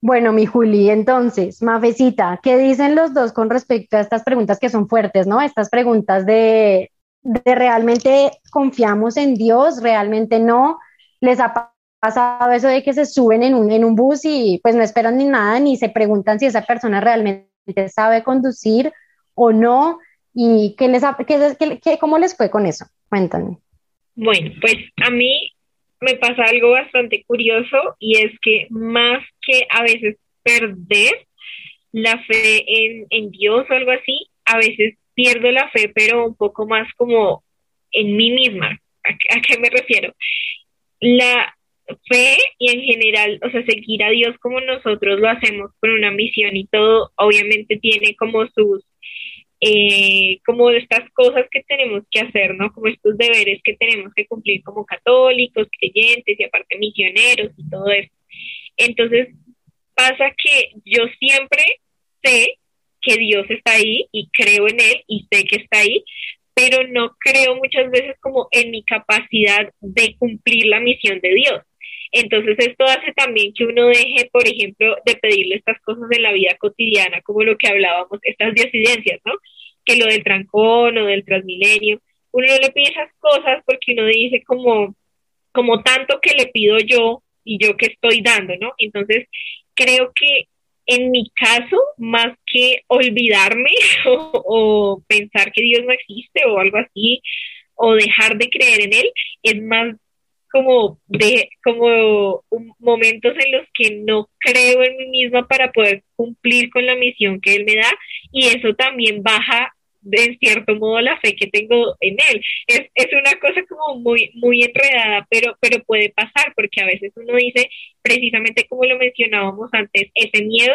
Bueno, mi Juli, entonces, Mafecita, ¿qué dicen los dos con respecto a estas preguntas que son fuertes, ¿no? Estas preguntas de, de realmente confiamos en Dios, realmente no. ¿Les ha pasado eso de que se suben en un, en un bus y pues no esperan ni nada, ni se preguntan si esa persona realmente sabe conducir o no? ¿Y qué les qué, cómo les fue con eso? Cuéntame. Bueno, pues a mí me pasa algo bastante curioso y es que más que a veces perder la fe en, en Dios o algo así, a veces pierdo la fe, pero un poco más como en mí misma. ¿A, qué me refiero? La fe y en general, o sea, seguir a Dios como nosotros lo hacemos con una misión y todo, obviamente tiene como sus eh, como estas cosas que tenemos que hacer, ¿no? Como estos deberes que tenemos que cumplir como católicos, creyentes y aparte misioneros y todo eso. Entonces, pasa que yo siempre sé que Dios está ahí y creo en Él y sé que está ahí, pero no creo muchas veces como en mi capacidad de cumplir la misión de Dios. Entonces esto hace también que uno deje, por ejemplo, de pedirle estas cosas en la vida cotidiana, como lo que hablábamos, estas diosidencias, ¿no? Que lo del trancón o del transmilenio, uno no le pide esas cosas porque uno dice como, como tanto que le pido yo y yo que estoy dando, ¿no? Entonces creo que en mi caso, más que olvidarme o, pensar que Dios no existe o algo así, o dejar de creer en Él, es más como de como momentos en los que no creo en mí misma para poder cumplir con la misión que él me da y eso también baja de cierto modo la fe que tengo en él. Es, es una cosa como muy, muy enredada, pero, pero puede pasar porque a veces uno dice, precisamente como lo mencionábamos antes, ese miedo,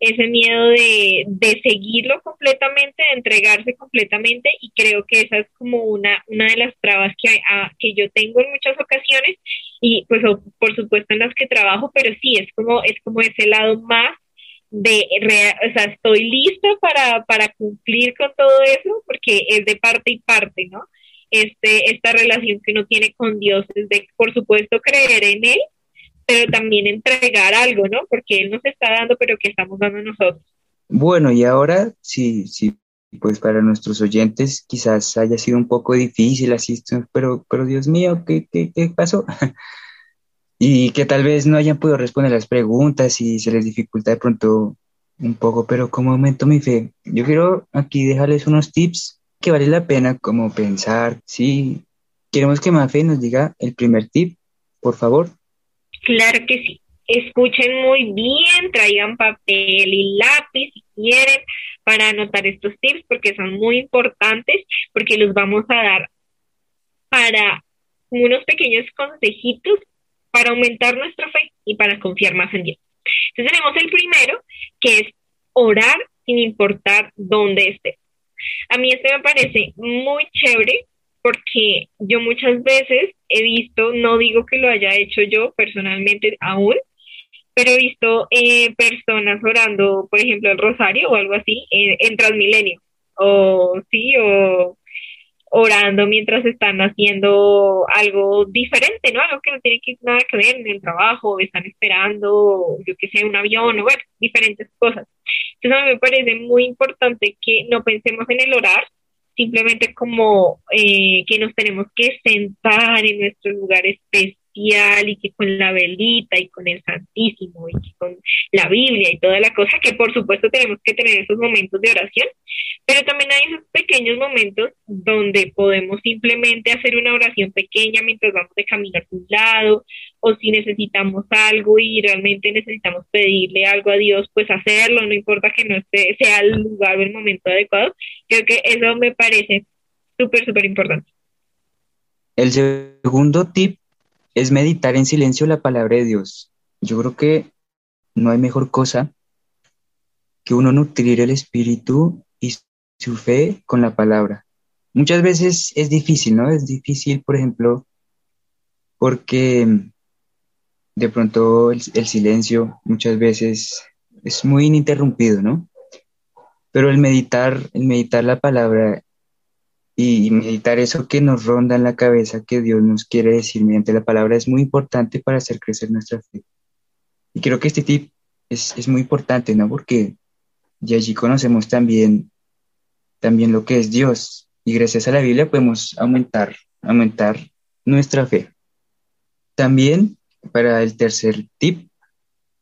ese miedo de, de seguirlo completamente, de entregarse completamente y creo que esa es como una, una de las trabas que, ah, que yo tengo en muchas ocasiones y pues por supuesto en las que trabajo, pero sí, es como, es como ese lado más de, o sea, estoy lista para, para cumplir con todo eso, porque es de parte y parte, ¿no? Este, esta relación que uno tiene con Dios es de, por supuesto, creer en Él, pero también entregar algo, ¿no? Porque Él nos está dando, pero que estamos dando nosotros. Bueno, y ahora, sí, sí, pues para nuestros oyentes quizás haya sido un poco difícil así, pero, pero Dios mío, ¿qué, qué, qué pasó? y que tal vez no hayan podido responder las preguntas y se les dificulta de pronto un poco, pero como aumento mi fe, yo quiero aquí dejarles unos tips que vale la pena como pensar, sí, queremos que Mafe nos diga el primer tip, por favor. Claro que sí. Escuchen muy bien, traigan papel y lápiz si quieren para anotar estos tips porque son muy importantes porque los vamos a dar para unos pequeños consejitos para aumentar nuestra fe y para confiar más en Dios. Entonces tenemos el primero, que es orar sin importar dónde esté. A mí este me parece muy chévere porque yo muchas veces he visto, no digo que lo haya hecho yo personalmente aún, pero he visto eh, personas orando, por ejemplo, el rosario o algo así, en, en Transmilenio, o sí, o orando mientras están haciendo algo diferente, ¿no? Algo que no tiene nada que ver en el trabajo, están esperando, yo que sé, un avión o bueno, diferentes cosas. Entonces a mí me parece muy importante que no pensemos en el orar simplemente como eh, que nos tenemos que sentar en nuestro lugar especial y que con la velita y con el Santísimo y con la Biblia y toda la cosa, que por supuesto tenemos que tener esos momentos de oración, pero también hay esos pequeños momentos donde podemos simplemente hacer una oración pequeña mientras vamos de camino a un lado, o si necesitamos algo y realmente necesitamos pedirle algo a Dios, pues hacerlo, no importa que no esté, sea el lugar o el momento adecuado. Creo que eso me parece súper, súper importante. El segundo tip es meditar en silencio la palabra de Dios. Yo creo que no hay mejor cosa que uno nutrir el espíritu y su fe con la palabra. Muchas veces es difícil, ¿no? Es difícil, por ejemplo, porque de pronto el, silencio muchas veces es muy ininterrumpido, ¿no? Pero el meditar, el meditar la palabra y meditar eso que nos ronda en la cabeza que Dios nos quiere decir mediante la palabra es muy importante para hacer crecer nuestra fe. Y creo que este tip es, es muy importante, ¿no? Porque de allí conocemos también, también lo que es Dios y gracias a la Biblia podemos aumentar, aumentar nuestra fe. También para el tercer tip,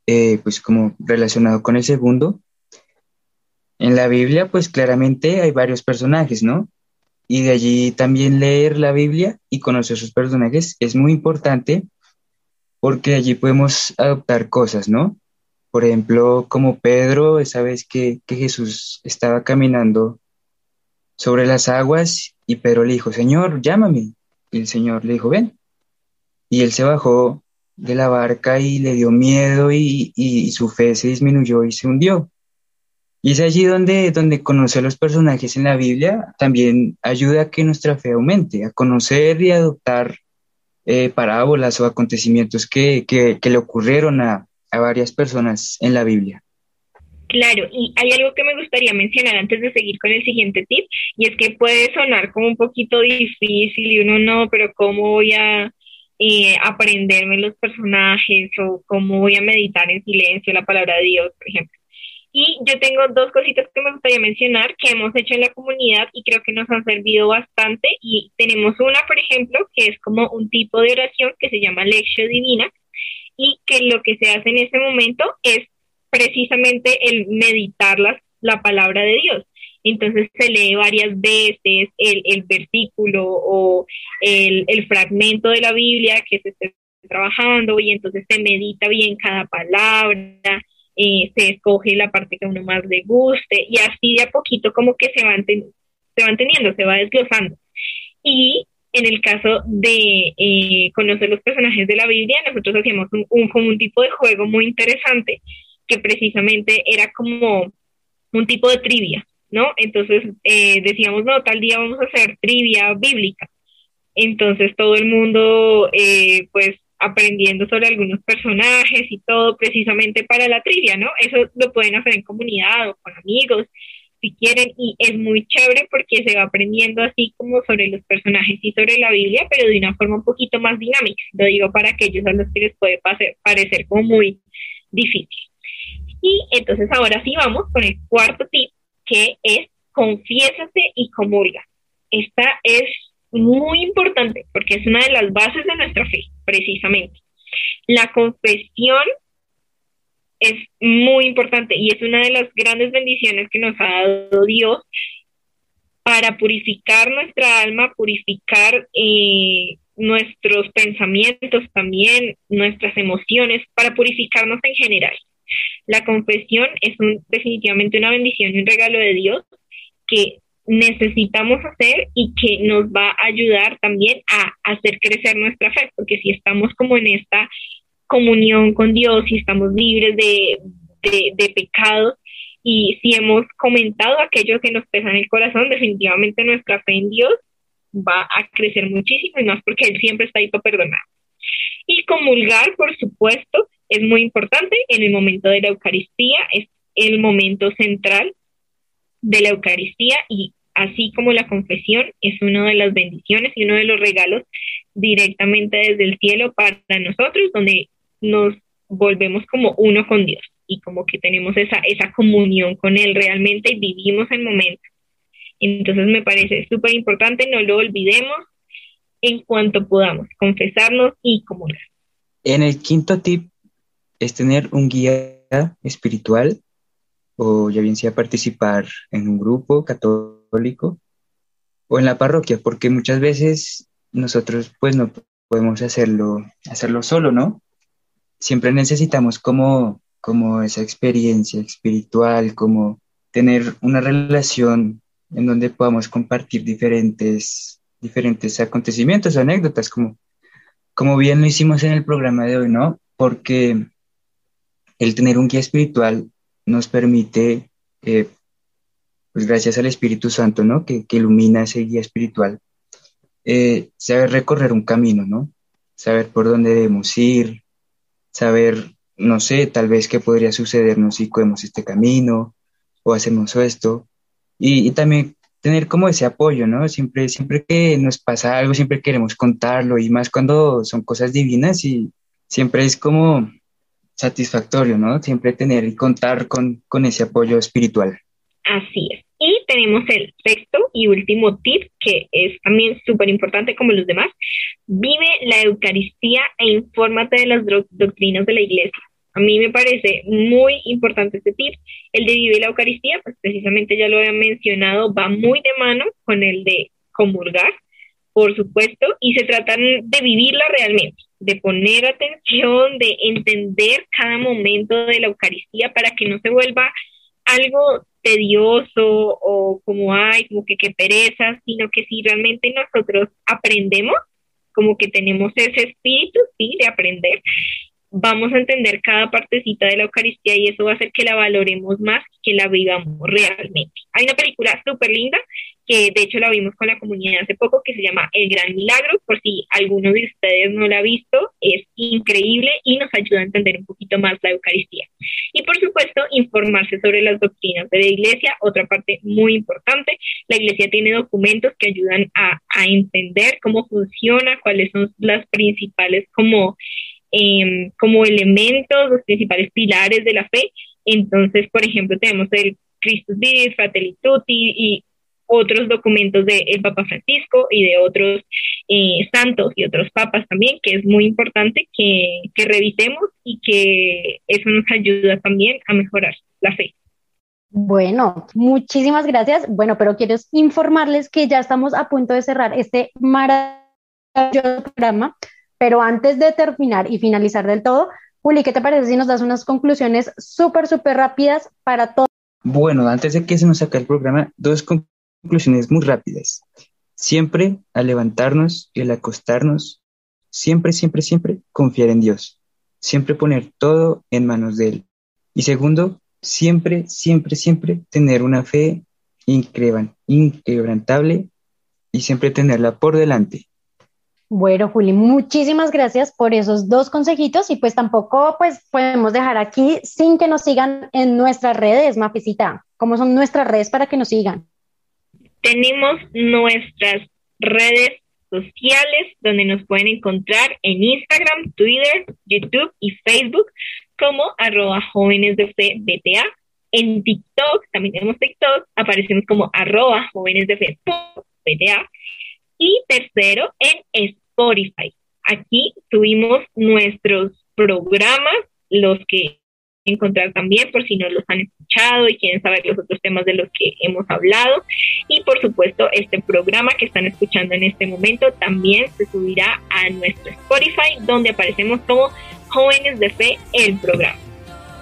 eh, pues como relacionado con el segundo, en la Biblia pues claramente hay varios personajes, ¿no? Y de allí también leer la Biblia y conocer sus personajes es muy importante porque allí podemos adoptar cosas, ¿no? Por ejemplo, como Pedro, esa vez que, que Jesús estaba caminando sobre las aguas y Pedro le dijo, Señor, llámame. Y el Señor le dijo, ven. Y él se bajó de la barca y le dio miedo y, y su fe se disminuyó y se hundió. Y es allí donde, donde conocer los personajes en la Biblia también ayuda a que nuestra fe aumente, a conocer y adoptar eh, parábolas o acontecimientos que, que, le ocurrieron a, a varias personas en la Biblia. Claro, y hay algo que me gustaría mencionar antes de seguir con el siguiente tip, y es que puede sonar como un poquito difícil y uno no, pero ¿cómo voy a, eh, aprenderme los personajes o cómo voy a meditar en silencio la palabra de Dios, por ejemplo. Y yo tengo dos cositas que me gustaría mencionar que hemos hecho en la comunidad y creo que nos han servido bastante. Y tenemos una, por ejemplo, que es como un tipo de oración que se llama Lección Divina y que lo que se hace en ese momento es precisamente el meditar la, la palabra de Dios. Entonces se lee varias veces el, el versículo o el, el, fragmento de la Biblia que se esté trabajando y entonces se medita bien cada palabra, eh, se escoge la parte que a uno más le guste y así de a poquito como que se van, se van teniendo, se va desglosando. Y en el caso de eh, conocer los personajes de la Biblia, nosotros hacíamos un, un, como un tipo de juego muy interesante que precisamente era como un tipo de trivia, ¿no? Entonces eh, decíamos, no, tal día vamos a hacer trivia bíblica. Entonces todo el mundo, eh, pues, aprendiendo sobre algunos personajes y todo precisamente para la trivia, ¿no? Eso lo pueden hacer en comunidad o con amigos, si quieren, y es muy chévere porque se va aprendiendo así como sobre los personajes y sobre la Biblia, pero de una forma un poquito más dinámica. Lo digo para aquellos a los que les puede parecer como muy difícil. Y entonces ahora sí vamos con el cuarto tip, que es confiésate y comulga. Esta es muy importante porque es una de las bases de nuestra fe, precisamente. La confesión es muy importante y es una de las grandes bendiciones que nos ha dado Dios para purificar nuestra alma, purificar eh, nuestros pensamientos también, nuestras emociones, para purificarnos en general. La confesión es definitivamente una bendición y un regalo de Dios que necesitamos hacer y que nos va a ayudar también a hacer crecer nuestra fe, porque si estamos como en esta comunión con Dios, si estamos libres de, de, de pecados y si hemos comentado aquello que nos pesa en el corazón, definitivamente nuestra fe en Dios va a crecer muchísimo y más porque Él siempre está ahí para perdonar. Y comulgar, por supuesto, es muy importante en el momento de la Eucaristía, es el momento central de la Eucaristía y así como la confesión es una de las bendiciones y uno de los regalos directamente desde el cielo para nosotros, donde nos volvemos como uno con Dios y como que tenemos esa, esa comunión con Él realmente y vivimos el momento. Entonces me parece súper importante, no lo olvidemos en cuanto podamos, confesarnos y comunicar. En el quinto tip es tener un guía espiritual o ya bien sea participar en un grupo católico o en la parroquia, porque muchas veces nosotros pues no podemos hacerlo, hacerlo solo, ¿no? Siempre necesitamos como, como esa experiencia espiritual, como tener una relación en donde podamos compartir diferentes, diferentes acontecimientos o anécdotas, como, como bien lo hicimos en el programa de hoy, ¿no? Porque el tener un guía espiritual nos permite, eh, pues gracias al Espíritu Santo, ¿no? Que, que ilumina ese guía espiritual, eh, saber recorrer un camino, ¿no? Saber por dónde debemos ir, saber, no sé, tal vez qué podría sucedernos si cogemos este camino o hacemos esto. Y, y, también tener como ese apoyo, ¿no? Siempre, siempre que nos pasa algo, siempre queremos contarlo y más cuando son cosas divinas y siempre es como satisfactorio, ¿no? Siempre tener y contar con, con ese apoyo espiritual. Así es. Tenemos el sexto y último tip, que es también súper importante como los demás. Vive la Eucaristía e infórmate de las doctrinas de la iglesia. A mí me parece muy importante este tip. El de vive la Eucaristía, pues precisamente ya lo había mencionado, va muy de mano con el de comulgar, por supuesto, y se trata de vivirla realmente de poner atención, de entender cada momento de la Eucaristía para que no se vuelva algo tedioso o como hay, como que qué pereza, sino que si realmente nosotros aprendemos, como que tenemos ese espíritu, sí, de aprender, vamos a entender cada partecita de la Eucaristía y eso va a hacer que la valoremos más, que la vivamos realmente. Hay una película súper linda que de hecho la vimos con la comunidad hace poco, que se llama El Gran Milagro, por si alguno de ustedes no la ha visto, es increíble y nos ayuda a entender un poquito más la Eucaristía. Y por supuesto, informarse sobre las doctrinas de la Iglesia, otra parte muy importante. La Iglesia tiene documentos que ayudan a, a entender cómo funciona, cuáles son las principales como, em, como elementos, los principales pilares de la fe. Entonces, por ejemplo, tenemos el Christus Vivit, Fratelli Tutti y otros documentos del Papa Francisco y de otros eh, santos y otros papas también, que es muy importante que, que revisemos y que eso nos ayuda también a mejorar la fe. Bueno, muchísimas gracias. Bueno, pero quiero informarles que ya estamos a punto de cerrar este maravilloso programa, pero antes de terminar y finalizar del todo, Juli, ¿qué te parece si nos das unas conclusiones súper, súper rápidas para todos? Bueno, antes de que se nos saque el programa, dos conclusiones muy rápidas. Siempre al levantarnos y al acostarnos, siempre, siempre, siempre confiar en Dios. Siempre poner todo en manos de Él. Y segundo, siempre, siempre, siempre tener una fe inquebrantable y siempre tenerla por delante. Bueno, Juli, muchísimas gracias por esos dos consejitos y pues tampoco pues podemos dejar aquí sin que nos sigan en nuestras redes, Mafisita. ¿Cómo son nuestras redes para que nos sigan? Tenemos nuestras redes sociales donde nos pueden encontrar en Instagram, Twitter, YouTube y Facebook como arroba jóvenes de fe BTA. En TikTok, también tenemos TikTok, aparecemos como arroba jóvenes de fe BTA. Y tercero, en Spotify. Aquí tuvimos nuestros programas, los que encontrar también por si no los han escuchado y quieren saber los otros temas de los que hemos hablado. Y por supuesto, este programa que están escuchando en este momento también se subirá a nuestro Spotify, donde aparecemos como Jóvenes de Fe, el programa.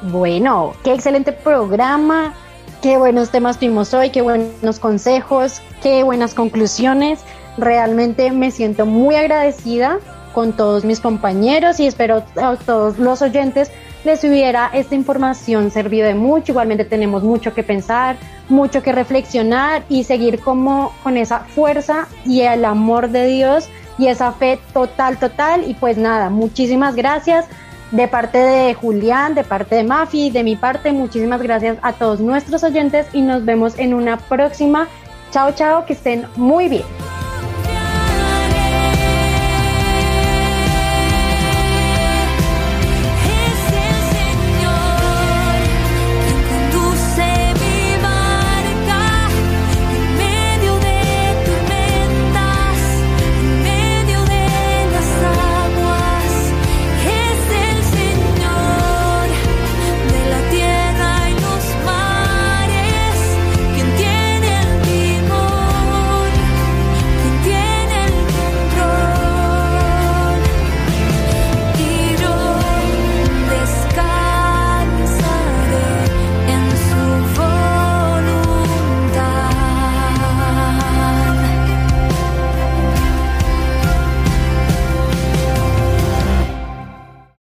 Bueno, qué excelente programa, qué buenos temas tuvimos hoy, qué buenos consejos, qué buenas conclusiones. Realmente me siento muy agradecida con todos mis compañeros y espero a todos los oyentes les hubiera esta información servido de mucho. Igualmente tenemos mucho que pensar, mucho que reflexionar y seguir como con esa fuerza y el amor de Dios y esa fe total, total. Y pues nada, muchísimas gracias de parte de Julián, de parte de Mafi, de mi parte, muchísimas gracias a todos nuestros oyentes y nos vemos en una próxima. Chao, chao, que estén muy bien.